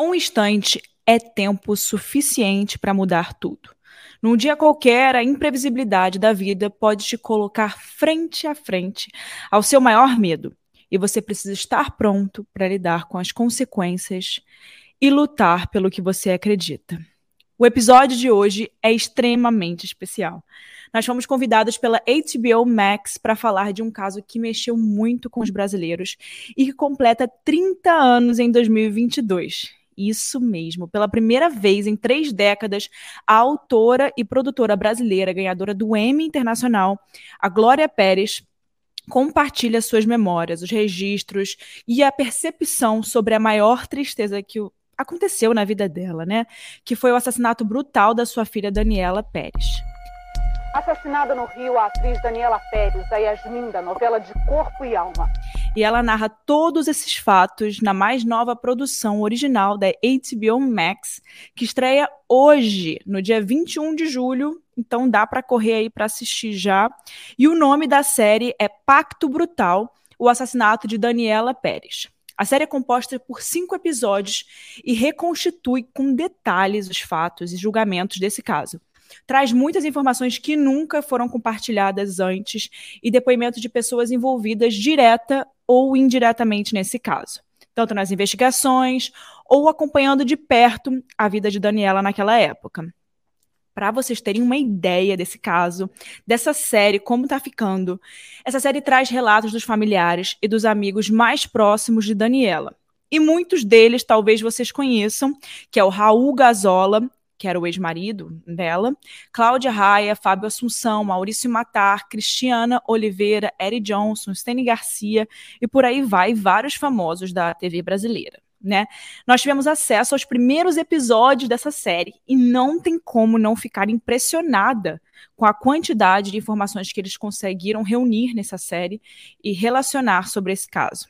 Um instante é tempo suficiente para mudar tudo. Num dia qualquer, a imprevisibilidade da vida pode te colocar frente a frente ao seu maior medo. E você precisa estar pronto para lidar com as consequências e lutar pelo que você acredita. O episódio de hoje é extremamente especial. Nós fomos convidados pela HBO Max para falar de um caso que mexeu muito com os brasileiros e que completa 30 anos em 2022. Isso mesmo. Pela primeira vez em três décadas, a autora e produtora brasileira, ganhadora do Emmy Internacional, a Glória Pérez, compartilha suas memórias, os registros e a percepção sobre a maior tristeza que aconteceu na vida dela, né? Que foi o assassinato brutal da sua filha Daniela Pérez. Assassinada no Rio a atriz Daniela Pérez, a Yasmin, da novela de Corpo e Alma. E ela narra todos esses fatos na mais nova produção original da HBO Max, que estreia hoje, no dia 21 de julho. Então dá para correr aí para assistir já. E o nome da série é Pacto Brutal: O Assassinato de Daniela Pérez. A série é composta por cinco episódios e reconstitui com detalhes os fatos e julgamentos desse caso traz muitas informações que nunca foram compartilhadas antes e depoimentos de pessoas envolvidas direta ou indiretamente nesse caso, tanto nas investigações ou acompanhando de perto a vida de Daniela naquela época. Para vocês terem uma ideia desse caso, dessa série, como está ficando, essa série traz relatos dos familiares e dos amigos mais próximos de Daniela. E muitos deles talvez vocês conheçam, que é o Raul Gazola que era o ex-marido dela, Cláudia Raia, Fábio Assunção, Maurício Matar, Cristiana Oliveira, Eric Johnson, Steny Garcia e por aí vai vários famosos da TV brasileira. Né? Nós tivemos acesso aos primeiros episódios dessa série e não tem como não ficar impressionada com a quantidade de informações que eles conseguiram reunir nessa série e relacionar sobre esse caso.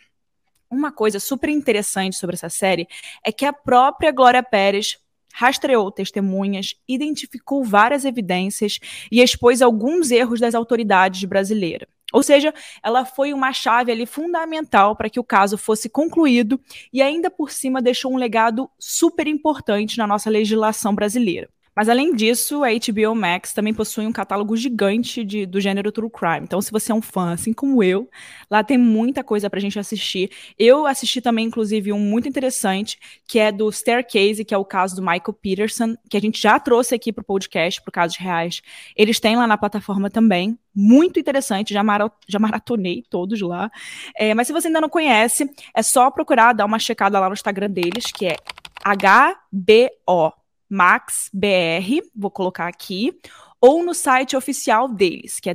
Uma coisa super interessante sobre essa série é que a própria Glória Pérez rastreou testemunhas, identificou várias evidências e expôs alguns erros das autoridades brasileiras. Ou seja, ela foi uma chave ali fundamental para que o caso fosse concluído e ainda por cima deixou um legado super importante na nossa legislação brasileira. Mas além disso, a HBO Max também possui um catálogo gigante de, do gênero true crime. Então, se você é um fã, assim como eu, lá tem muita coisa pra gente assistir. Eu assisti também, inclusive, um muito interessante, que é do Staircase, que é o caso do Michael Peterson, que a gente já trouxe aqui pro podcast, pro Casos Reais. Eles têm lá na plataforma também. Muito interessante, já, mara já maratonei todos lá. É, mas se você ainda não conhece, é só procurar, dar uma checada lá no Instagram deles, que é HBO MaxBR, vou colocar aqui, ou no site oficial deles, que é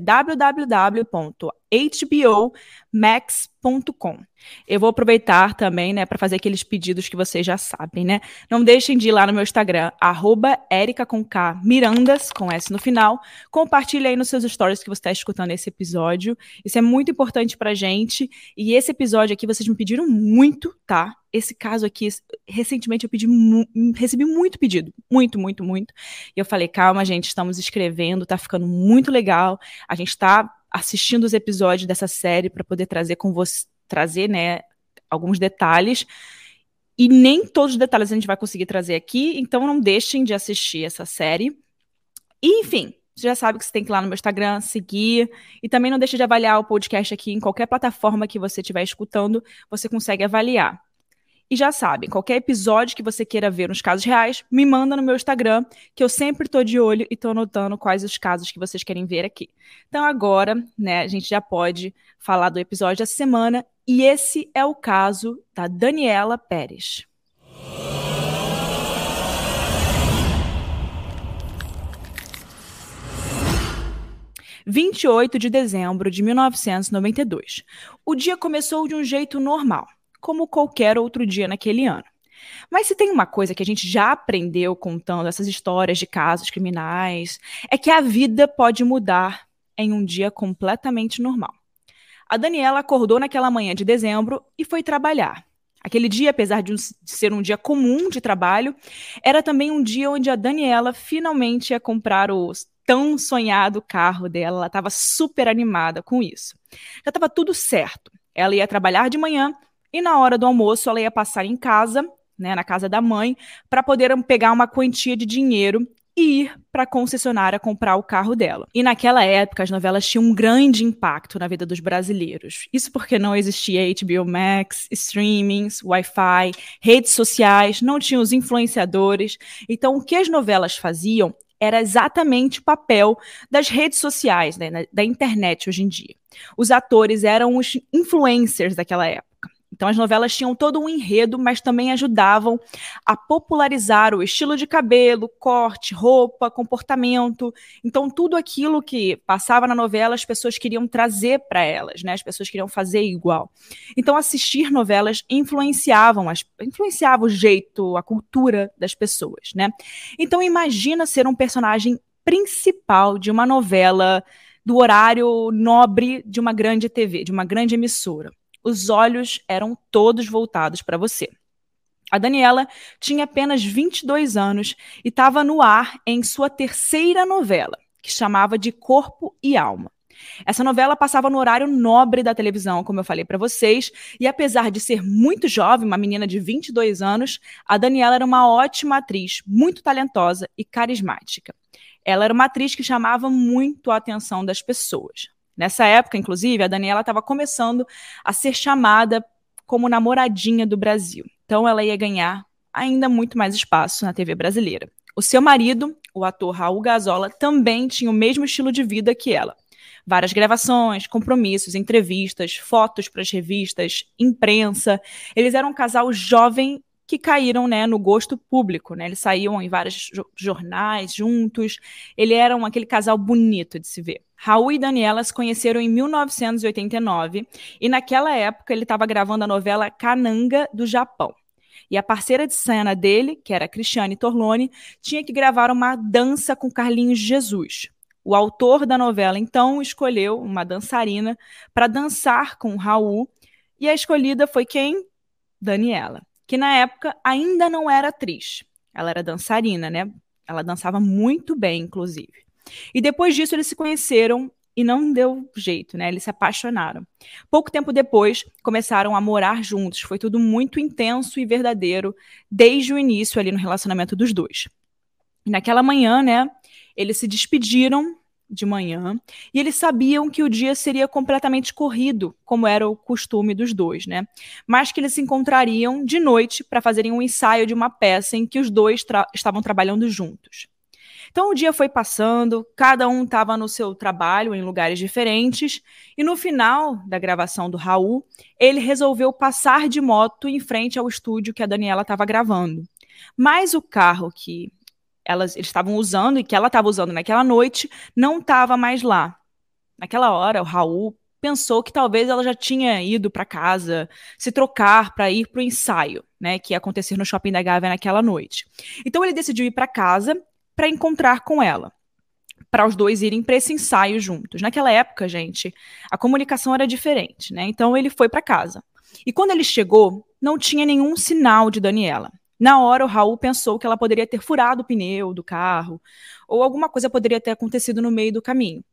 www.hbomax.com. Eu vou aproveitar também, né, para fazer aqueles pedidos que vocês já sabem, né? Não deixem de ir lá no meu Instagram, arroba com Mirandas, com S no final. Compartilhe aí nos seus stories que você está escutando esse episódio. Isso é muito importante pra gente. E esse episódio aqui vocês me pediram muito, tá? esse caso aqui, recentemente eu pedi, recebi muito pedido, muito, muito, muito. E eu falei, calma, gente, estamos escrevendo, tá ficando muito legal. A gente tá assistindo os episódios dessa série para poder trazer com você, trazer, né, alguns detalhes. E nem todos os detalhes a gente vai conseguir trazer aqui, então não deixem de assistir essa série. E, enfim, você já sabe que você tem que ir lá no meu Instagram, seguir. E também não deixe de avaliar o podcast aqui em qualquer plataforma que você estiver escutando, você consegue avaliar. E já sabem, qualquer episódio que você queira ver nos casos reais, me manda no meu Instagram, que eu sempre tô de olho e tô anotando quais os casos que vocês querem ver aqui. Então agora, né, a gente já pode falar do episódio da semana, e esse é o caso da Daniela Pérez. Vinte de dezembro de 1992. O dia começou de um jeito normal como qualquer outro dia naquele ano. Mas se tem uma coisa que a gente já aprendeu contando essas histórias de casos criminais, é que a vida pode mudar em um dia completamente normal. A Daniela acordou naquela manhã de dezembro e foi trabalhar. Aquele dia, apesar de, um, de, ser um dia comum de trabalho, era também um dia onde a Daniela finalmente ia comprar o tão sonhado carro dela. Ela estava super animada com isso. Já estava tudo certo. Ela ia trabalhar de manhã e na hora do almoço ela ia passar em casa, né, na casa da mãe, para poder pegar uma quantia de dinheiro e ir para a concessionária comprar o carro dela. E naquela época, as novelas tinham um grande impacto na vida dos brasileiros. Isso porque não existia HBO Max, streamings, Wi-Fi, redes sociais, não tinha os influenciadores. Então, o que as novelas faziam era exatamente o papel das redes sociais, né, da internet hoje em dia. Os atores eram os influencers daquela época. Então as novelas tinham todo um enredo, mas também ajudavam a popularizar o estilo de cabelo, corte, roupa, comportamento. Então tudo aquilo que passava na novela as pessoas queriam trazer para elas, né? As pessoas queriam fazer igual. Então assistir novelas influenciavam, as, influenciava o jeito, a cultura das pessoas, né? Então imagina ser um personagem principal de uma novela do horário nobre de uma grande TV, de uma grande emissora os olhos eram todos voltados para você. A Daniela tinha apenas 22 anos e estava no ar em sua terceira novela, que chamava de Corpo e Alma. Essa novela passava no horário nobre da televisão, como eu falei para vocês, e apesar de ser muito jovem, uma menina de 22 anos, a Daniela era uma ótima atriz, muito talentosa e carismática. Ela era uma atriz que chamava muito a atenção das pessoas. Nessa época, inclusive, a Daniela estava começando a ser chamada como namoradinha do Brasil. Então ela ia ganhar ainda muito mais espaço na TV brasileira. O seu marido, o ator Raul Gazola, também tinha o mesmo estilo de vida que ela. Várias gravações, compromissos, entrevistas, fotos para as revistas, imprensa. Eles eram um casal jovem que caíram né, no gosto público. Né? Eles saíam em vários jornais juntos. Ele era um, aquele casal bonito de se ver. Raul e Daniela se conheceram em 1989 e naquela época ele estava gravando a novela Cananga do Japão. E a parceira de cena dele, que era Cristiane Torlone, tinha que gravar uma dança com Carlinhos Jesus. O autor da novela então escolheu uma dançarina para dançar com Raul e a escolhida foi quem? Daniela que na época ainda não era atriz. Ela era dançarina, né? Ela dançava muito bem, inclusive. E depois disso eles se conheceram e não deu jeito, né? Eles se apaixonaram. Pouco tempo depois, começaram a morar juntos. Foi tudo muito intenso e verdadeiro desde o início ali no relacionamento dos dois. E naquela manhã, né, eles se despediram de manhã, e eles sabiam que o dia seria completamente corrido, como era o costume dos dois, né? Mas que eles se encontrariam de noite para fazerem um ensaio de uma peça em que os dois tra estavam trabalhando juntos. Então o dia foi passando, cada um estava no seu trabalho em lugares diferentes, e no final da gravação do Raul, ele resolveu passar de moto em frente ao estúdio que a Daniela estava gravando. Mas o carro que elas estavam usando e que ela estava usando naquela noite não estava mais lá. Naquela hora, o Raul pensou que talvez ela já tinha ido para casa se trocar para ir para o ensaio, né, que ia acontecer no shopping da Gávea naquela noite. Então ele decidiu ir para casa para encontrar com ela, para os dois irem para esse ensaio juntos. Naquela época, gente, a comunicação era diferente, né? Então ele foi para casa. E quando ele chegou, não tinha nenhum sinal de Daniela. Na hora, o Raul pensou que ela poderia ter furado o pneu do carro, ou alguma coisa poderia ter acontecido no meio do caminho.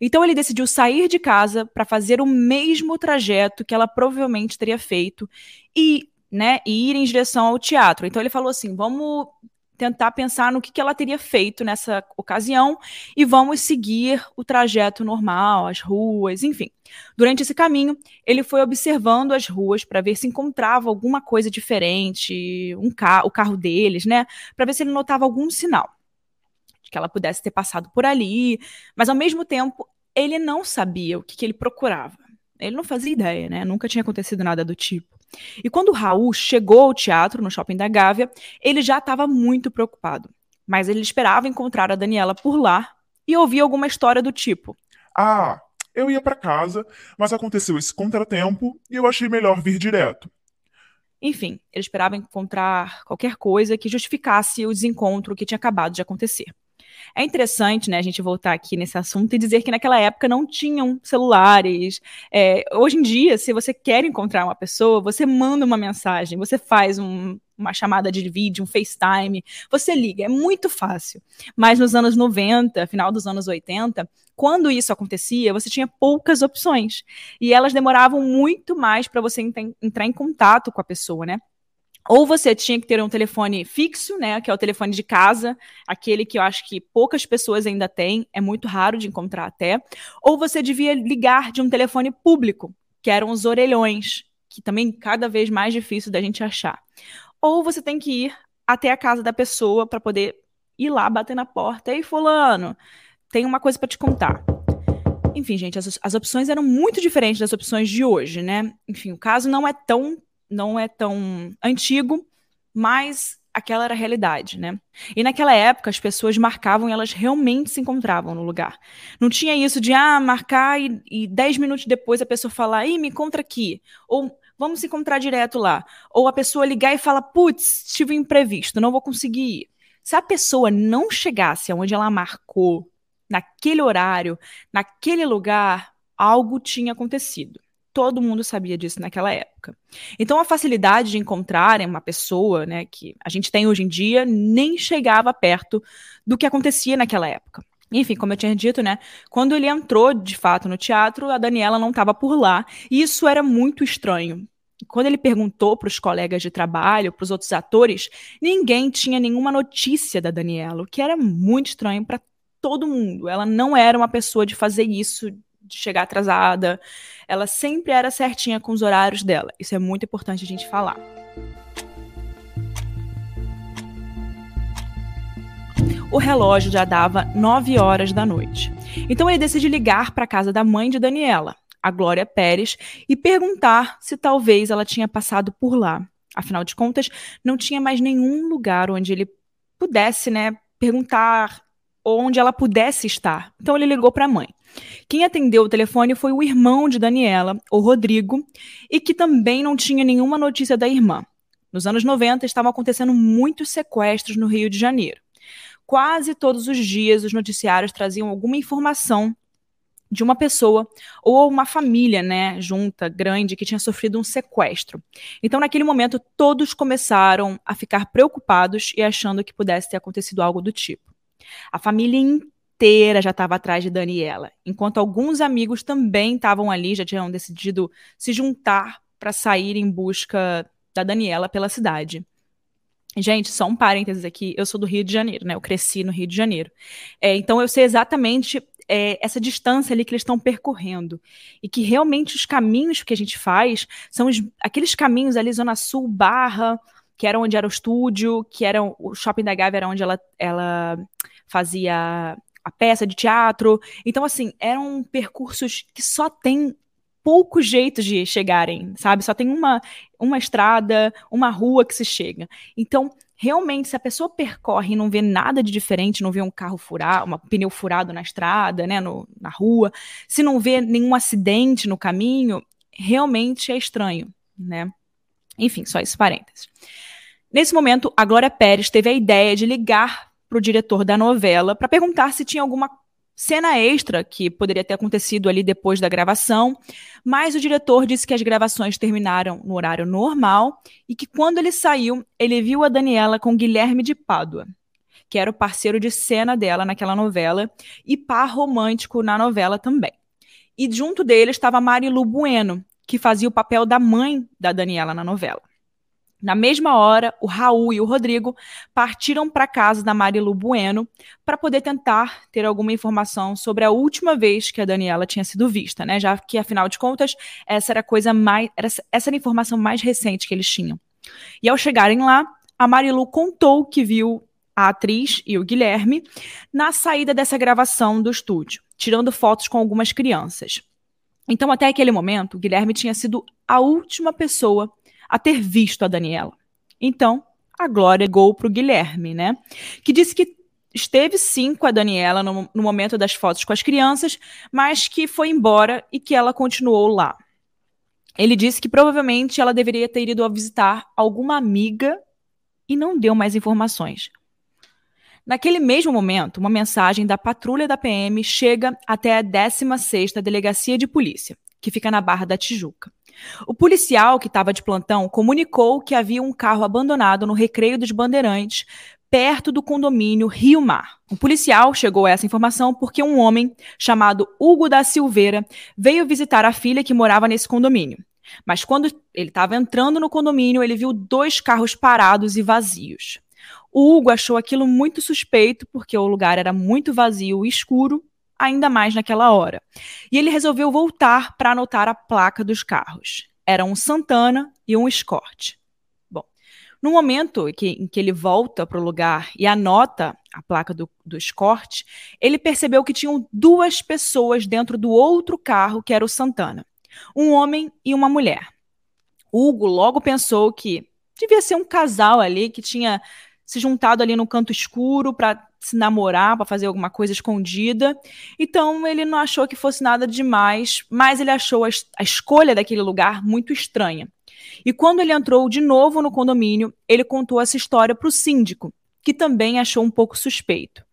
Então ele decidiu sair de casa para fazer o mesmo trajeto que ela provavelmente teria feito e, né, e ir em direção ao teatro. Então ele falou assim: vamos tentar pensar no que, que ela teria feito nessa ocasião e vamos seguir o trajeto normal, as ruas, enfim. Durante esse caminho, ele foi observando as ruas para ver se encontrava alguma coisa diferente, um ca o carro deles, né? Para ver se ele notava algum sinal de que ela pudesse ter passado por ali, mas ao mesmo tempo ele não sabia o que, que ele procurava. Ele não fazia ideia, né? Nunca tinha acontecido nada do tipo. E quando Raul chegou ao teatro, no shopping da Gávea, ele já estava muito preocupado. Mas ele esperava encontrar a Daniela por lá e ouvir alguma história do tipo: Ah, eu ia para casa, mas aconteceu esse contratempo e eu achei melhor vir direto. Enfim, ele esperava encontrar qualquer coisa que justificasse o desencontro que tinha acabado de acontecer. É interessante, né, a gente voltar aqui nesse assunto e dizer que naquela época não tinham celulares. É, hoje em dia, se você quer encontrar uma pessoa, você manda uma mensagem, você faz um, uma chamada de vídeo, um FaceTime, você liga, é muito fácil. Mas nos anos 90, final dos anos 80, quando isso acontecia, você tinha poucas opções. E elas demoravam muito mais para você entrar em contato com a pessoa, né? Ou você tinha que ter um telefone fixo, né, que é o telefone de casa, aquele que eu acho que poucas pessoas ainda têm, é muito raro de encontrar até. Ou você devia ligar de um telefone público, que eram os orelhões, que também cada vez mais difícil da gente achar. Ou você tem que ir até a casa da pessoa para poder ir lá bater na porta. Ei, fulano, tem uma coisa para te contar. Enfim, gente, as, as opções eram muito diferentes das opções de hoje, né? Enfim, o caso não é tão não é tão antigo, mas aquela era a realidade, né? E naquela época as pessoas marcavam e elas realmente se encontravam no lugar. Não tinha isso de ah, marcar e, e dez minutos depois a pessoa falar, ih, me encontra aqui. Ou vamos se encontrar direto lá. Ou a pessoa ligar e falar, putz, tive um imprevisto, não vou conseguir ir. Se a pessoa não chegasse aonde ela marcou, naquele horário, naquele lugar, algo tinha acontecido todo mundo sabia disso naquela época. Então a facilidade de encontrarem uma pessoa, né, que a gente tem hoje em dia, nem chegava perto do que acontecia naquela época. Enfim, como eu tinha dito, né, quando ele entrou de fato no teatro, a Daniela não estava por lá, e isso era muito estranho. Quando ele perguntou para os colegas de trabalho, para os outros atores, ninguém tinha nenhuma notícia da Daniela, o que era muito estranho para todo mundo. Ela não era uma pessoa de fazer isso de chegar atrasada. Ela sempre era certinha com os horários dela. Isso é muito importante a gente falar. O relógio já dava 9 horas da noite. Então ele decide ligar para a casa da mãe de Daniela, a Glória Pérez, e perguntar se talvez ela tinha passado por lá. Afinal de contas, não tinha mais nenhum lugar onde ele pudesse, né, perguntar onde ela pudesse estar. Então ele ligou para a mãe. Quem atendeu o telefone foi o irmão de Daniela, o Rodrigo, e que também não tinha nenhuma notícia da irmã. Nos anos 90 estavam acontecendo muitos sequestros no Rio de Janeiro. Quase todos os dias os noticiários traziam alguma informação de uma pessoa ou uma família, né, junta, grande, que tinha sofrido um sequestro. Então, naquele momento, todos começaram a ficar preocupados e achando que pudesse ter acontecido algo do tipo. A família inteira já estava atrás de Daniela, enquanto alguns amigos também estavam ali, já tinham decidido se juntar para sair em busca da Daniela pela cidade. Gente, só um parênteses aqui, eu sou do Rio de Janeiro, né? Eu cresci no Rio de Janeiro. É, então eu sei exatamente é, essa distância ali que eles estão percorrendo. E que realmente os caminhos que a gente faz são os, aqueles caminhos ali, Zona Sul, Barra, que era onde era o estúdio, que era o shopping da Gávea, era onde ela, ela fazia a peça de teatro. Então, assim, eram percursos que só tem poucos jeitos de chegarem, sabe? Só tem uma, uma estrada, uma rua que se chega. Então, realmente, se a pessoa percorre e não vê nada de diferente, não vê um carro furado, um pneu furado na estrada, né, no, na rua, se não vê nenhum acidente no caminho, realmente é estranho, né? Enfim, só esse parênteses. Nesse momento, a Glória Pérez teve a ideia de ligar para o diretor da novela para perguntar se tinha alguma cena extra que poderia ter acontecido ali depois da gravação, mas o diretor disse que as gravações terminaram no horário normal e que quando ele saiu, ele viu a Daniela com Guilherme de Pádua, que era o parceiro de cena dela naquela novela e par romântico na novela também. E junto dele estava Marilu Bueno, que fazia o papel da mãe da Daniela na novela. Na mesma hora, o Raul e o Rodrigo partiram para casa da Marilu Bueno para poder tentar ter alguma informação sobre a última vez que a Daniela tinha sido vista, né? Já que, afinal de contas, essa era a coisa mais. Essa era a informação mais recente que eles tinham. E ao chegarem lá, a Marilu contou que viu a atriz e o Guilherme na saída dessa gravação do estúdio, tirando fotos com algumas crianças. Então, até aquele momento, Guilherme tinha sido a última pessoa a ter visto a Daniela. Então, a Glória ligou para o Guilherme, né? Que disse que esteve sim com a Daniela no, no, momento das fotos com as crianças, mas que foi embora e que ela continuou lá. Ele disse que provavelmente ela deveria ter ido a visitar alguma amiga e não deu mais informações. Naquele mesmo momento, uma mensagem da patrulha da PM chega até a 16ª Delegacia de Polícia, que fica na Barra da Tijuca. O policial que estava de plantão comunicou que havia um carro abandonado no Recreio dos Bandeirantes, perto do condomínio Rio Mar. O policial chegou a essa informação porque um homem chamado Hugo da Silveira veio visitar a filha que morava nesse condomínio. Mas quando ele estava entrando no condomínio, ele viu dois carros parados e vazios. O Hugo achou aquilo muito suspeito, porque o lugar era muito vazio e escuro, ainda mais naquela hora. E ele resolveu voltar para anotar a placa dos carros. Era um Santana e um Escort. Bom, no momento em que, em que ele volta para o lugar e anota a placa do, do Escort, ele percebeu que tinham duas pessoas dentro do outro carro, que era o Santana. Um homem e uma mulher. Hugo logo pensou que devia ser um casal ali que tinha se juntado ali no canto escuro para se namorar, para fazer alguma coisa escondida. Então ele não achou que fosse nada demais, mas ele achou a, a escolha daquele lugar muito estranha. E quando ele entrou de novo no condomínio, ele contou essa história para o síndico, que também achou um pouco suspeito.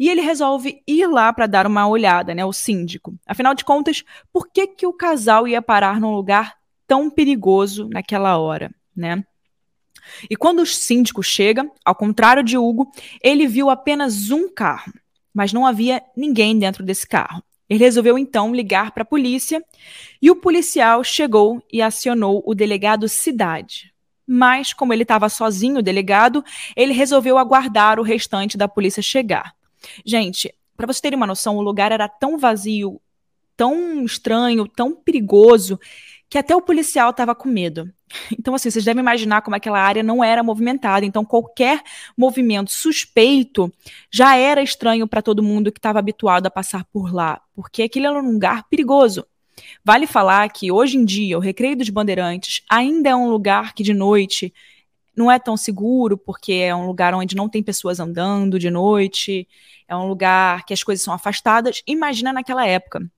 E ele resolve ir lá para dar uma olhada, né, o síndico. Afinal de contas, por que, que o casal ia parar num lugar tão perigoso naquela hora, né? E quando o síndico chega, ao contrário de Hugo, ele viu apenas um carro, mas não havia ninguém dentro desse carro. Ele resolveu então ligar para a polícia e o policial chegou e acionou o delegado Cidade. Mas, como ele estava sozinho, o delegado, ele resolveu aguardar o restante da polícia chegar. Gente, para vocês terem uma noção, o lugar era tão vazio, tão estranho, tão perigoso, que até o policial estava com medo. Então, assim, vocês devem imaginar como aquela área não era movimentada. Então, qualquer movimento suspeito já era estranho para todo mundo que estava habituado a passar por lá, porque aquilo era um lugar perigoso. Vale falar que hoje em dia o Recreio dos Bandeirantes ainda é um lugar que de noite não é tão seguro, porque é um lugar onde não tem pessoas andando de noite, é um lugar que as coisas são afastadas. Imagina naquela época,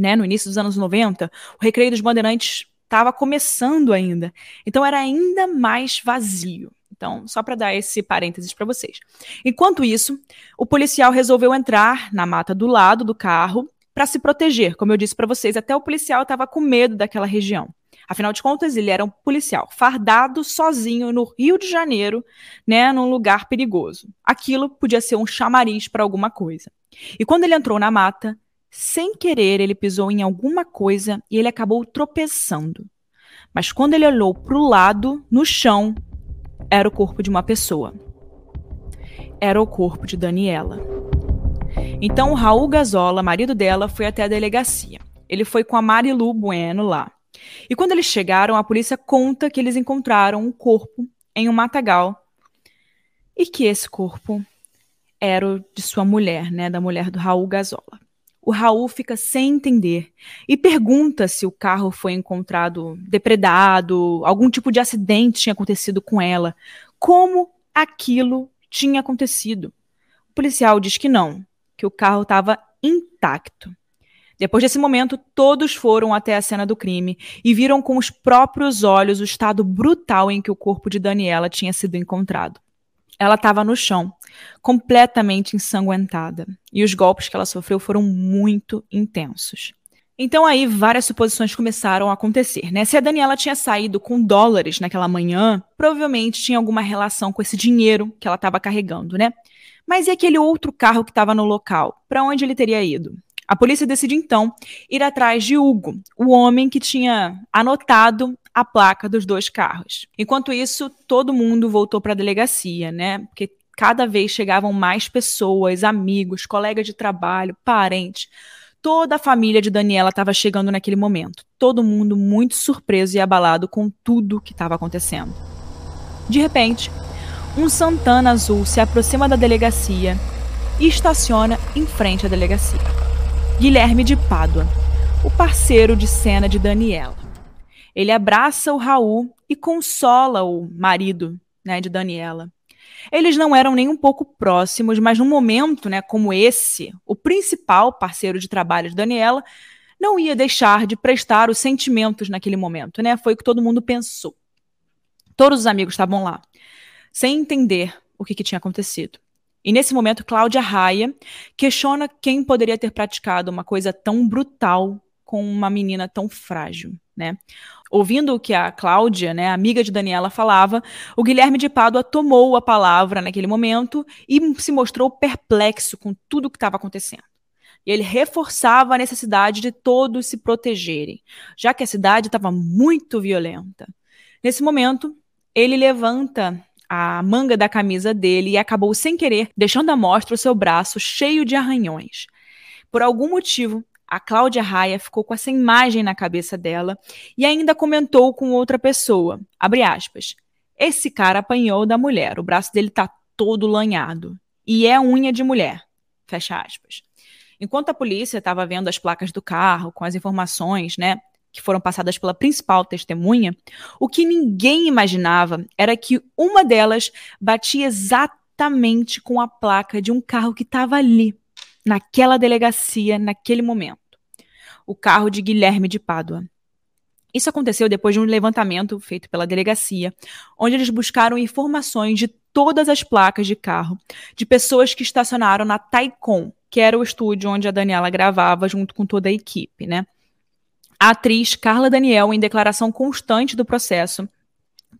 né, no início dos anos 90, o Recreio dos Bandeirantes estava começando ainda. Então era ainda mais vazio. Então, só para dar esse parênteses para vocês. Enquanto isso, o policial resolveu entrar na mata do lado do carro para se proteger. Como eu disse para vocês, até o policial estava com medo daquela região. Afinal de contas, ele era um policial fardado sozinho no Rio de Janeiro, né, num lugar perigoso. Aquilo podia ser um chamariz para alguma coisa. E quando ele entrou na mata, sem querer, ele pisou em alguma coisa e ele acabou tropeçando. Mas quando ele olhou para o lado, no chão, era o corpo de uma pessoa. Era o corpo de Daniela. Então Raul Gazola, marido dela, foi até a delegacia. Ele foi com a Marilu Bueno lá. E quando eles chegaram, a polícia conta que eles encontraram um corpo em um matagal e que esse corpo era o de sua mulher, né, da mulher do Raul Gazola. O Raul fica sem entender e pergunta se o carro foi encontrado depredado, algum tipo de acidente tinha acontecido com ela. Como aquilo tinha acontecido? O policial diz que não, que o carro estava intacto. Depois desse momento, todos foram até a cena do crime e viram com os próprios olhos o estado brutal em que o corpo de Daniela tinha sido encontrado. Ela estava no chão, completamente ensanguentada, e os golpes que ela sofreu foram muito intensos. Então aí várias suposições começaram a acontecer, né? Se a Daniela tinha saído com dólares naquela manhã, provavelmente tinha alguma relação com esse dinheiro que ela estava carregando, né? Mas e aquele outro carro que estava no local? Para onde ele teria ido? A polícia decide então ir atrás de Hugo, o homem que tinha anotado a placa dos dois carros. Enquanto isso, todo mundo voltou para a delegacia, né? Porque cada vez chegavam mais pessoas, amigos, colegas de trabalho, parentes. Toda a família de Daniela estava chegando naquele momento. Todo mundo muito surpreso e abalado com tudo que estava acontecendo. De repente, um Santana azul se aproxima da delegacia e estaciona em frente à delegacia. Guilherme de Pádua, o parceiro de cena de Daniela. Ele abraça o Raul e consola o marido né, de Daniela. Eles não eram nem um pouco próximos, mas num momento né, como esse, o principal parceiro de trabalho de Daniela não ia deixar de prestar os sentimentos naquele momento, né? Foi o que todo mundo pensou. Todos os amigos estavam lá, sem entender o que, que tinha acontecido. E nesse momento, Cláudia Raia questiona quem poderia ter praticado uma coisa tão brutal com uma menina tão frágil, né? Ouvindo o que a Cláudia, né, amiga de Daniela, falava, o Guilherme de Pádua tomou a palavra naquele momento e se mostrou perplexo com tudo o que estava acontecendo. E ele reforçava a necessidade de todos se protegerem, já que a cidade estava muito violenta. Nesse momento, ele levanta a manga da camisa dele e acabou sem querer deixando à mostra o seu braço cheio de arranhões. Por algum motivo, a Cláudia Raia ficou com essa imagem na cabeça dela e ainda comentou com outra pessoa, abre aspas, esse cara apanhou da mulher, o braço dele tá todo lanhado. E é unha de mulher, fecha aspas. Enquanto a polícia estava vendo as placas do carro com as informações, né, que foram passadas pela principal testemunha, o que ninguém imaginava era que uma delas batia exatamente com a placa de um carro que estava ali, naquela delegacia, naquele momento. O carro de Guilherme de Pádua. Isso aconteceu depois de um levantamento feito pela delegacia, onde eles buscaram informações de todas as placas de carro de pessoas que estacionaram na Taikon, que era o estúdio onde a Daniela gravava junto com toda a equipe, né? A atriz Carla Daniel, em declaração constante do processo,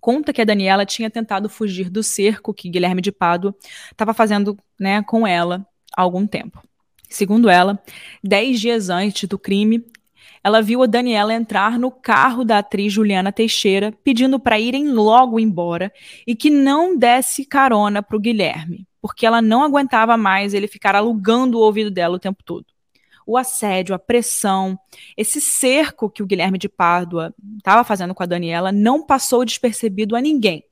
conta que a Daniela tinha tentado fugir do cerco que Guilherme de Pado estava fazendo né, com ela há algum tempo. Segundo ela, dez dias antes do crime, ela viu a Daniela entrar no carro da atriz Juliana Teixeira, pedindo para irem logo embora e que não desse carona para o Guilherme, porque ela não aguentava mais ele ficar alugando o ouvido dela o tempo todo o assédio, a pressão, esse cerco que o Guilherme de Pádua estava fazendo com a Daniela não passou despercebido a ninguém,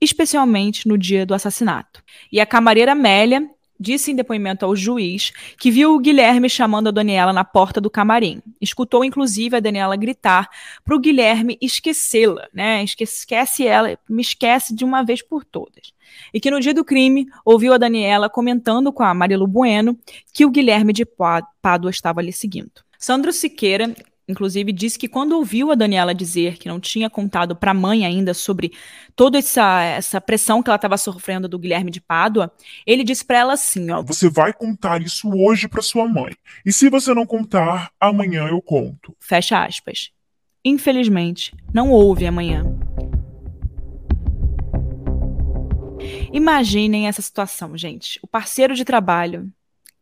especialmente no dia do assassinato. E a camareira Amélia disse em depoimento ao juiz que viu o Guilherme chamando a Daniela na porta do camarim. Escutou, inclusive, a Daniela gritar para o Guilherme esquecê-la, né? Esquece ela, me esquece de uma vez por todas. E que no dia do crime ouviu a Daniela comentando com a Marilu Bueno que o Guilherme de Pádua estava lhe seguindo. Sandro Siqueira inclusive, disse que quando ouviu a Daniela dizer que não tinha contado para a mãe ainda sobre toda essa, essa pressão que ela estava sofrendo do Guilherme de Pádua, ele disse para ela assim: ó, Você vai contar isso hoje para sua mãe. E se você não contar, amanhã eu conto. Fecha aspas. Infelizmente, não houve amanhã. Imaginem essa situação, gente. O parceiro de trabalho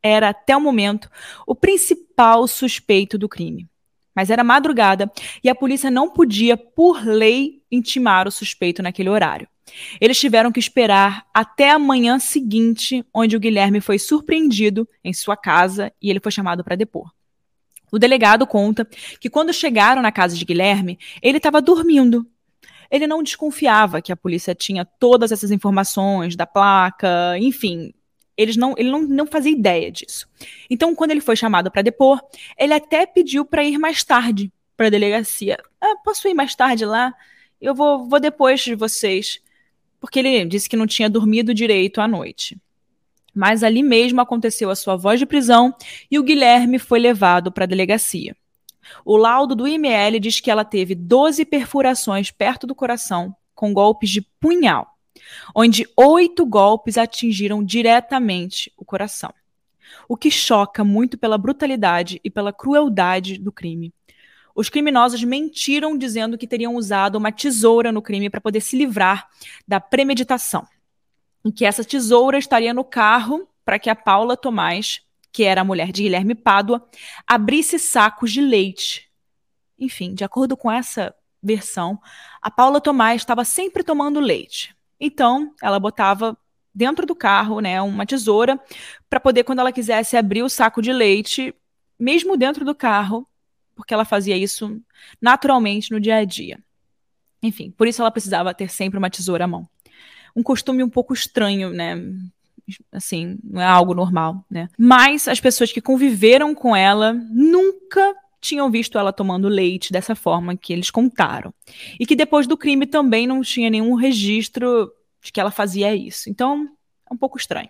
era, até o momento, o principal suspeito do crime. Mas era madrugada e a polícia não podia, por lei, intimar o suspeito naquele horário. Eles tiveram que esperar até a manhã seguinte, onde o Guilherme foi surpreendido em sua casa e ele foi chamado para depor. O delegado conta que quando chegaram na casa de Guilherme, ele estava dormindo. Ele não desconfiava que a polícia tinha todas essas informações da placa, enfim, eles não, ele não, não fazia ideia disso. Então, quando ele foi chamado para depor, ele até pediu para ir mais tarde para a delegacia. Ah, posso ir mais tarde lá? Eu vou, vou depois de vocês. Porque ele disse que não tinha dormido direito à noite. Mas ali mesmo aconteceu a sua voz de prisão e o Guilherme foi levado para a delegacia. O laudo do IML diz que ela teve 12 perfurações perto do coração, com golpes de punhal onde oito golpes atingiram diretamente o coração. O que choca muito pela brutalidade e pela crueldade do crime. Os criminosos mentiram dizendo que teriam usado uma tesoura no crime para poder se livrar da premeditação. E que essa tesoura estaria no carro para que a Paula Tomás, que era a mulher de Guilherme Pádua, abrisse sacos de leite. Enfim, de acordo com essa versão, a Paula Tomás estava sempre tomando leite. Então, ela botava dentro do carro, né, uma tesoura, para poder, quando ela quisesse abrir o saco de leite, mesmo dentro do carro, porque ela fazia isso naturalmente no dia a dia. Enfim, por isso ela precisava ter sempre uma tesoura à mão. Um costume um pouco estranho, né? Assim, não é algo normal, né? Mas as pessoas que conviveram com ela nunca tinham visto ela tomando leite dessa forma que eles contaram. E que depois do crime também não tinha nenhum registro de que ela fazia isso. Então, é um pouco estranho.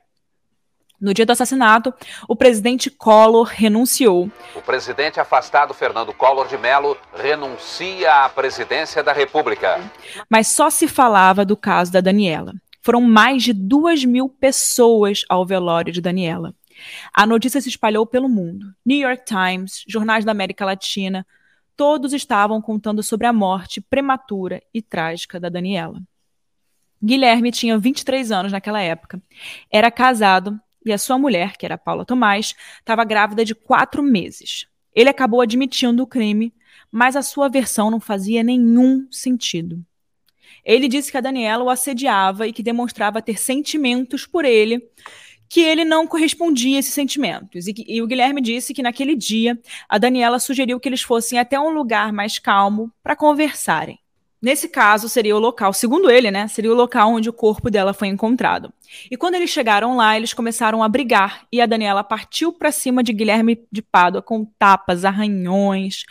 No dia do assassinato, o presidente Collor renunciou. O presidente afastado, Fernando Collor de Mello, renuncia à presidência da República. Mas só se falava do caso da Daniela. Foram mais de duas mil pessoas ao velório de Daniela. A notícia se espalhou pelo mundo. New York Times, jornais da América Latina, todos estavam contando sobre a morte prematura e trágica da Daniela. Guilherme tinha 23 anos naquela época. Era casado e a sua mulher, que era Paula Tomás, estava grávida de quatro meses. Ele acabou admitindo o crime, mas a sua versão não fazia nenhum sentido. Ele disse que a Daniela o assediava e que demonstrava ter sentimentos por ele, que ele não correspondia a esses sentimentos. E, e, o Guilherme disse que naquele dia a Daniela sugeriu que eles fossem até um lugar mais calmo para conversarem. Nesse caso, seria o local, segundo ele, né? Seria o local onde o corpo dela foi encontrado. E quando eles chegaram lá, eles começaram a brigar e a Daniela partiu para cima de Guilherme de Pádua com tapas, arranhões,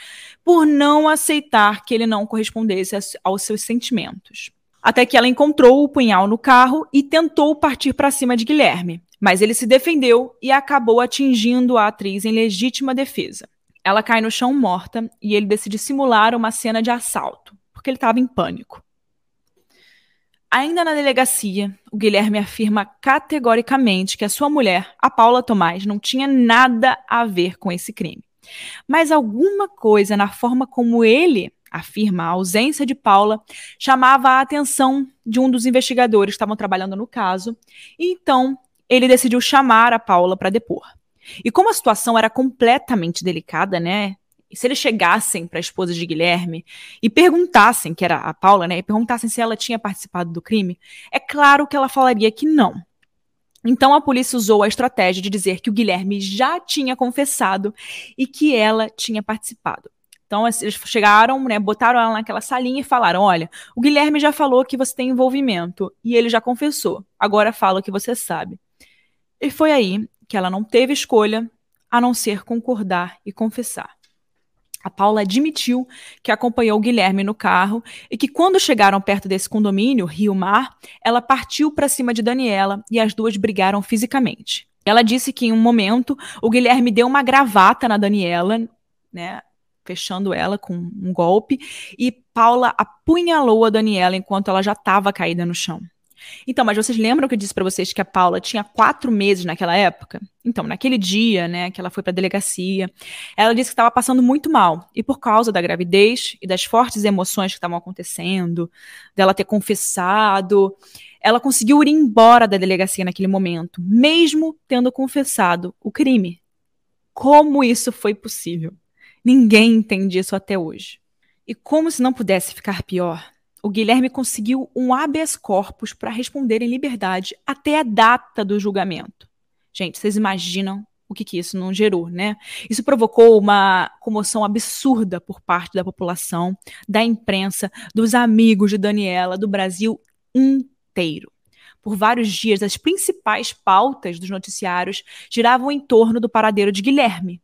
por não aceitar que ele não correspondesse aos seus sentimentos. Até que ela encontrou o punhal no carro e tentou partir para cima de Guilherme, mas ele se defendeu e acabou atingindo a atriz em legítima defesa. Ela cai no chão morta e ele decide simular uma cena de assalto porque ele estava em pânico. Ainda na delegacia, o Guilherme afirma categoricamente que a sua mulher, a Paula Tomás, não tinha nada a ver com esse crime. Mas alguma coisa na forma como ele afirma a ausência de Paula chamava a atenção de um dos investigadores que estavam trabalhando no caso, e então ele decidiu chamar a Paula para depor. E como a situação era completamente delicada, né? Se eles chegassem para a esposa de Guilherme e perguntassem, que era a Paula, né, e perguntassem se ela tinha participado do crime, é claro que ela falaria que não. Então a polícia usou a estratégia de dizer que o Guilherme já tinha confessado e que ela tinha participado. Então eles chegaram, né, botaram ela naquela salinha e falaram: "Olha, o Guilherme já falou que você tem envolvimento e ele já confessou. Agora fala o que você sabe." E foi aí que ela não teve escolha a não ser concordar e confessar. A Paula admitiu que acompanhou o Guilherme no carro e que quando chegaram perto desse condomínio, Rio Mar, ela partiu para cima de Daniela e as duas brigaram fisicamente. Ela disse que em um momento o Guilherme deu uma gravata na Daniela, né, fechando ela com um golpe, e Paula apunhalou a Daniela enquanto ela já estava caída no chão. Então, mas vocês lembram que eu disse para vocês que a Paula tinha quatro meses naquela época? Então, naquele dia, né, que ela foi para a delegacia, ela disse que estava passando muito mal. E por causa da gravidez e das fortes emoções que estavam acontecendo, dela ter confessado, ela conseguiu ir embora da delegacia naquele momento, mesmo tendo confessado o crime. Como isso foi possível? Ninguém entende isso até hoje. E como se não pudesse ficar pior, o Guilherme conseguiu um habeas corpus para responder em liberdade até a data do julgamento. Gente, vocês imaginam o que, que isso não gerou, né? Isso provocou uma comoção absurda por parte da população, da imprensa, dos amigos de Daniela, do Brasil inteiro. Por vários dias, as principais pautas dos noticiários giravam em torno do paradeiro de Guilherme,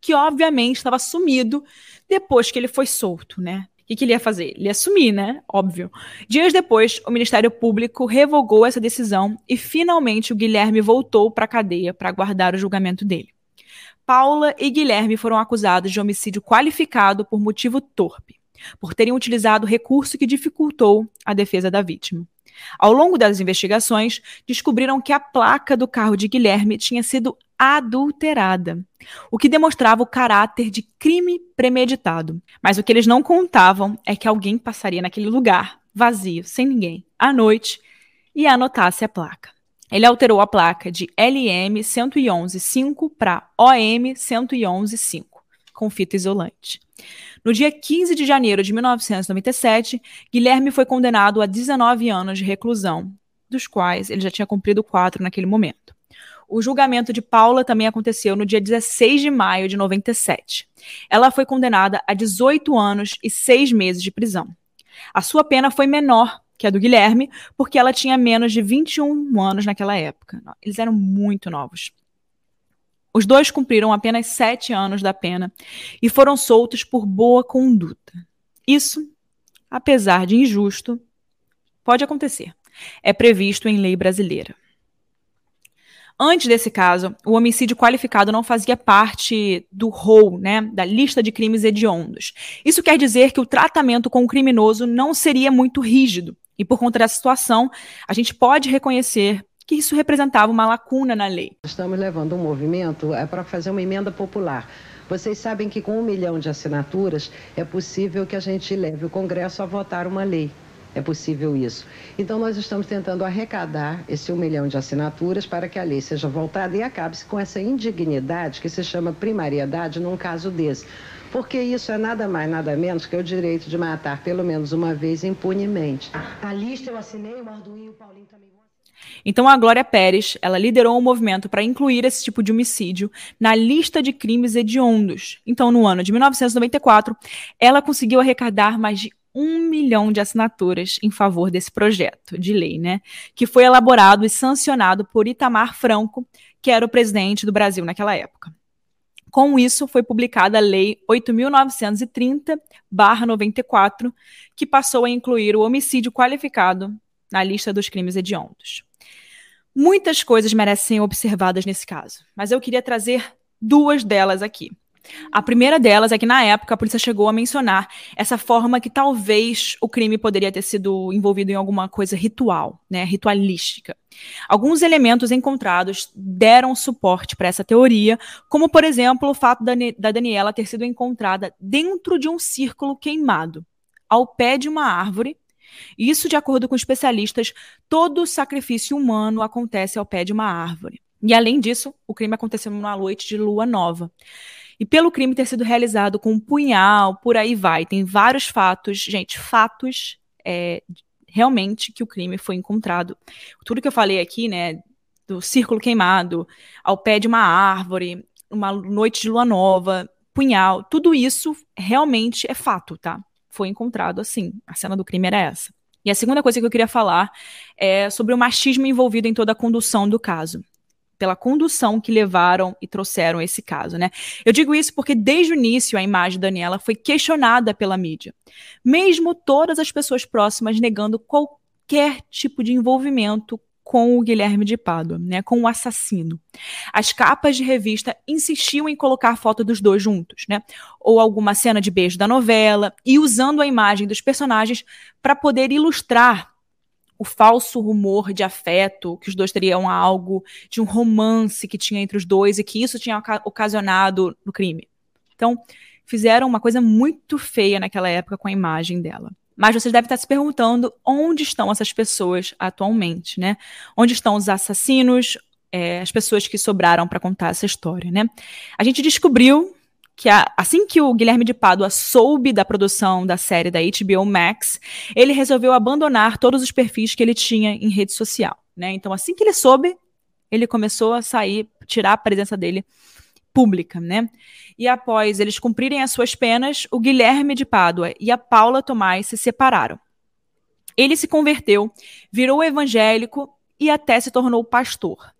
que obviamente estava sumido depois que ele foi solto, né? O que, ele ia fazer? Ele ia assumir, né? Óbvio. Dias depois, o Ministério Público revogou essa decisão e finalmente o Guilherme voltou para a cadeia para aguardar o julgamento dele. Paula e Guilherme foram acusados de homicídio qualificado por motivo torpe, por terem utilizado recurso que dificultou a defesa da vítima. Ao longo das investigações, descobriram que a placa do carro de Guilherme tinha sido adulterada, o que demonstrava o caráter de crime premeditado. Mas o que eles não contavam é que alguém passaria naquele lugar, vazio, sem ninguém, à noite, e anotasse a placa. Ele alterou a placa de LM 111.5 para OM 111.5, com fita isolante. No dia 15 de janeiro de 1997, Guilherme foi condenado a 19 anos de reclusão, dos quais ele já tinha cumprido quatro naquele momento. O julgamento de Paula também aconteceu no dia 16 de maio de 97. Ela foi condenada a 18 anos e 6 meses de prisão. A sua pena foi menor que a do Guilherme, porque ela tinha menos de 21 anos naquela época. Eles eram muito novos. Os dois cumpriram apenas sete anos da pena e foram soltos por boa conduta. Isso, apesar de injusto, pode acontecer. É previsto em lei brasileira. Antes desse caso, o homicídio qualificado não fazia parte do rol, né, da lista de crimes hediondos. Isso quer dizer que o tratamento com o criminoso não seria muito rígido. E por conta dessa situação, a gente pode reconhecer que isso representava uma lacuna na lei. Estamos levando um movimento é, para fazer uma emenda popular. Vocês sabem que com um milhão de assinaturas é possível que a gente leve o Congresso a votar uma lei é possível isso. Então, nós estamos tentando arrecadar esse um milhão de assinaturas para que a lei seja voltada e acabe-se com essa indignidade que se chama primariedade num caso desse. Porque isso é nada mais, nada menos que o direito de matar pelo menos uma vez impunemente. A lista eu assinei, o Arduino e o Paulinho também então a Glória Pérez, ela liderou um movimento para incluir esse tipo de homicídio na lista de crimes hediondos. Então, no ano de 1994, ela conseguiu arrecadar mais de um milhão de assinaturas em favor desse projeto de lei, né? Que foi elaborado e sancionado por Itamar Franco, que era o presidente do Brasil naquela época. Com isso, foi publicada a Lei 8.930-94, que passou a incluir o homicídio qualificado na lista dos crimes hediondos. Muitas coisas merecem ser observadas nesse caso, mas eu queria trazer duas delas aqui. A primeira delas é que, na época, a polícia chegou a mencionar essa forma que talvez o crime poderia ter sido envolvido em alguma coisa ritual, né, ritualística. Alguns elementos encontrados deram suporte para essa teoria, como, por exemplo, o fato da, da Daniela ter sido encontrada dentro de um círculo queimado, ao pé de uma árvore. Isso, de acordo com especialistas, todo sacrifício humano acontece ao pé de uma árvore. E, além disso, o crime aconteceu numa noite de lua nova. E pelo crime ter sido realizado com um punhal, por aí vai. Tem vários fatos, gente, fatos é, realmente que o crime foi encontrado. Tudo que eu falei aqui, né, do círculo queimado, ao pé de uma árvore, uma noite de lua nova, punhal, tudo isso realmente é fato, tá? Foi encontrado assim. A cena do crime era essa. E a segunda coisa que eu queria falar é sobre o machismo envolvido em toda a condução do caso pela condução que levaram e trouxeram esse caso, né? Eu digo isso porque desde o início a imagem de Daniela foi questionada pela mídia, mesmo todas as pessoas próximas negando qualquer tipo de envolvimento com o Guilherme de Pádua, né, com o assassino. As capas de revista insistiam em colocar a foto dos dois juntos, né, ou alguma cena de beijo da novela, e usando a imagem dos personagens para poder ilustrar o falso rumor de afeto, que os dois teriam algo, de um romance que tinha entre os dois e que isso tinha ocasionado no crime. Então, fizeram uma coisa muito feia naquela época com a imagem dela. Mas vocês devem estar se perguntando onde estão essas pessoas atualmente, né? Onde estão os assassinos, é, as pessoas que sobraram para contar essa história, né? A gente descobriu que a, assim que o Guilherme de Pádua soube da produção da série da HBO Max, ele resolveu abandonar todos os perfis que ele tinha em rede social. Né? Então, assim que ele soube, ele começou a sair, tirar a presença dele pública, né? E após eles cumprirem as suas penas, o Guilherme de Pádua e a Paula Tomás se separaram. Ele se converteu, virou evangélico e até se tornou pastor.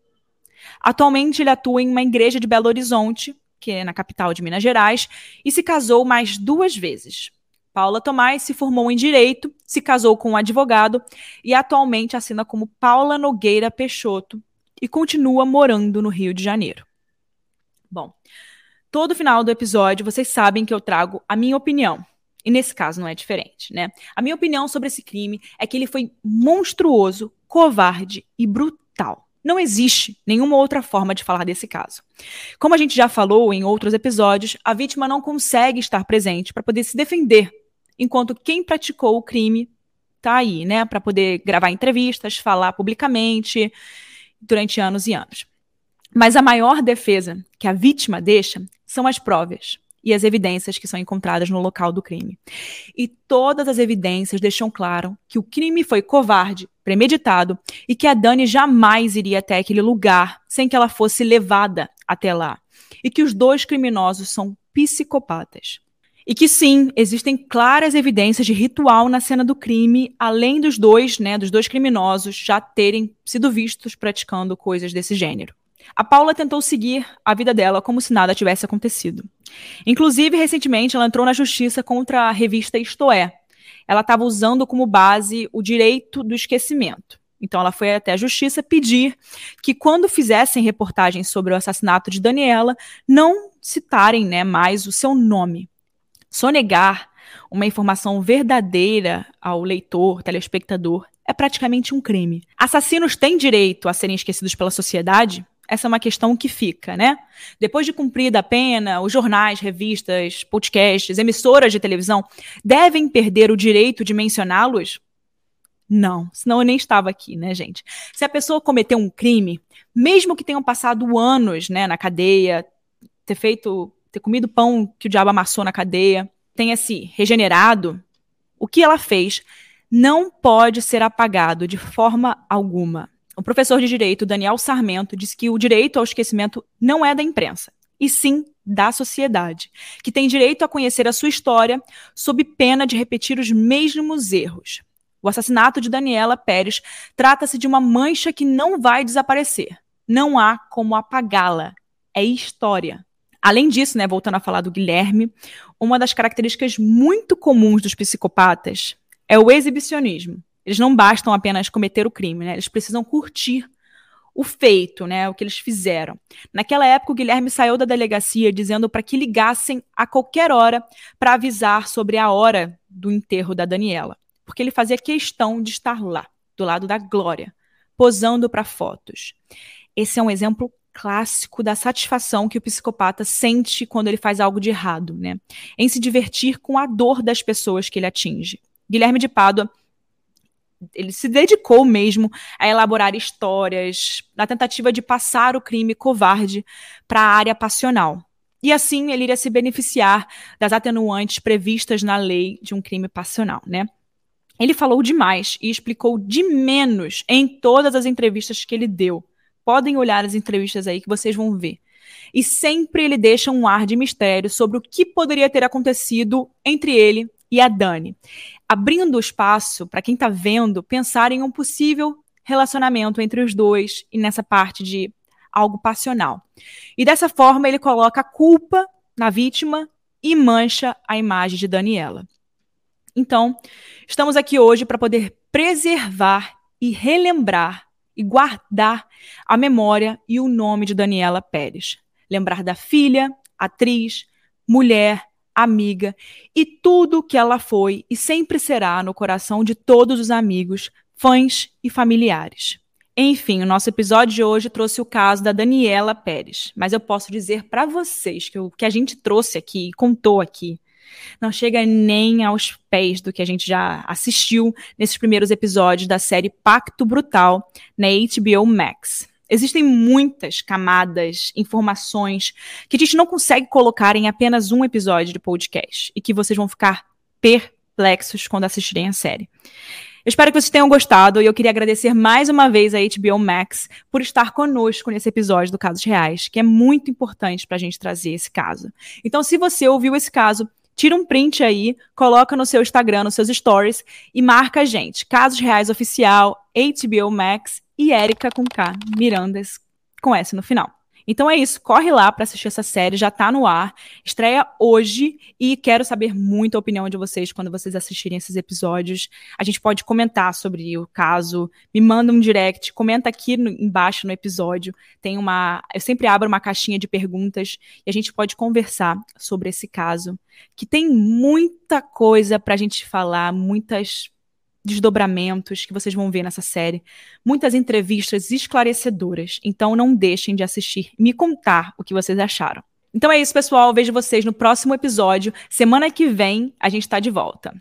Atualmente ele atua em uma igreja de Belo Horizonte, que é na capital de Minas Gerais, e se casou mais duas vezes. Paula Tomás se formou em Direito, se casou com um advogado e atualmente assina como Paula Nogueira Peixoto e continua morando no Rio de Janeiro. Bom, todo final do episódio vocês sabem que eu trago a minha opinião. E nesse caso não é diferente, né? A minha opinião sobre esse crime é que ele foi monstruoso, covarde e brutal. Não existe nenhuma outra forma de falar desse caso. Como a gente já falou em outros episódios, a vítima não consegue estar presente para poder se defender, enquanto quem praticou o crime está aí, né, para poder gravar entrevistas, falar publicamente durante anos e anos. Mas a maior defesa que a vítima deixa são as provas e as evidências que são encontradas no local do crime. E todas as evidências deixam claro que o crime foi covarde, premeditado e que a Dani jamais iria até aquele lugar sem que ela fosse levada até lá. E que os dois criminosos são psicopatas. E que sim, existem claras evidências de ritual na cena do crime, além dos dois, né, dos dois criminosos já terem sido vistos praticando coisas desse gênero. A Paula tentou seguir a vida dela como se nada tivesse acontecido. Inclusive, recentemente, ela entrou na justiça contra a revista Isto É. Ela estava usando como base o direito do esquecimento. Então, ela foi até a justiça pedir que, quando fizessem reportagens sobre o assassinato de Daniela, não citarem né, mais o seu nome. Sonegar uma informação verdadeira ao leitor, telespectador, é praticamente um crime. Assassinos têm direito a serem esquecidos pela sociedade? Essa é uma questão que fica, né? Depois de cumprida a pena, os jornais, revistas, podcasts, emissoras de televisão devem perder o direito de mencioná-los? Não, senão eu nem estava aqui, né, gente? Se a pessoa cometeu um crime, mesmo que tenham passado anos, né, na cadeia, ter feito, ter comido pão que o diabo amassou na cadeia, tenha se regenerado, o que ela fez não pode ser apagado de forma alguma. O professor de direito Daniel Sarmento diz que o direito ao esquecimento não é da imprensa, e sim da sociedade, que tem direito a conhecer a sua história sob pena de repetir os mesmos erros. O assassinato de Daniela Pérez trata-se de uma mancha que não vai desaparecer. Não há como apagá-la. É história. Além disso, né, voltando a falar do Guilherme, uma das características muito comuns dos psicopatas é o exibicionismo. Eles não bastam apenas cometer o crime, né? Eles precisam curtir o feito, né, o que eles fizeram. Naquela época, o Guilherme saiu da delegacia dizendo para que ligassem a qualquer hora para avisar sobre a hora do enterro da Daniela, porque ele fazia questão de estar lá, do lado da Glória, posando para fotos. Esse é um exemplo clássico da satisfação que o psicopata sente quando ele faz algo de errado, né? Em se divertir com a dor das pessoas que ele atinge. Guilherme de Pádua ele se dedicou mesmo a elaborar histórias na tentativa de passar o crime covarde para a área passional. E assim ele iria se beneficiar das atenuantes previstas na lei de um crime passional, né? Ele falou demais e explicou de menos em todas as entrevistas que ele deu. Podem olhar as entrevistas aí que vocês vão ver. E sempre ele deixa um ar de mistério sobre o que poderia ter acontecido entre ele e a Dani, abrindo espaço para quem está vendo pensar em um possível relacionamento entre os dois e nessa parte de algo passional. E dessa forma ele coloca a culpa na vítima e mancha a imagem de Daniela. Então, estamos aqui hoje para poder preservar e relembrar e guardar a memória e o nome de Daniela Pérez. Lembrar da filha, atriz, mulher, amiga e tudo que ela foi e sempre será no coração de todos os amigos, fãs e familiares. Enfim, o nosso episódio de hoje trouxe o caso da Daniela Pérez, mas eu posso dizer para vocês que o que a gente trouxe aqui e contou aqui não chega nem aos pés do que a gente já assistiu nesses primeiros episódios da série Pacto Brutal na HBO Max. Existem muitas camadas, informações que a gente não consegue colocar em apenas um episódio de podcast e que vocês vão ficar perplexos quando assistirem a série. Eu espero que vocês tenham gostado e eu queria agradecer mais uma vez a HBO Max por estar conosco nesse episódio do Casos Reais, que é muito importante para a gente trazer esse caso. Então, se você ouviu esse caso, tira um print aí, coloca no seu Instagram, nos seus stories e marca a gente. Casos Reais Oficial, HBO Max e Érica com K, Mirandas com S no final. Então é isso, corre lá para assistir essa série, já tá no ar, estreia hoje e quero saber muito a opinião de vocês quando vocês assistirem esses episódios. A gente pode comentar sobre o caso, me manda um direct, comenta aqui no, embaixo no episódio. Tem uma, eu sempre abro uma caixinha de perguntas e a gente pode conversar sobre esse caso, que tem muita coisa pra gente falar, muitas desdobramentos que vocês vão ver nessa série, muitas entrevistas esclarecedoras. Então não deixem de assistir e me contar o que vocês acharam. Então é isso, pessoal. Vejo vocês no próximo episódio. Semana que vem a gente está de volta.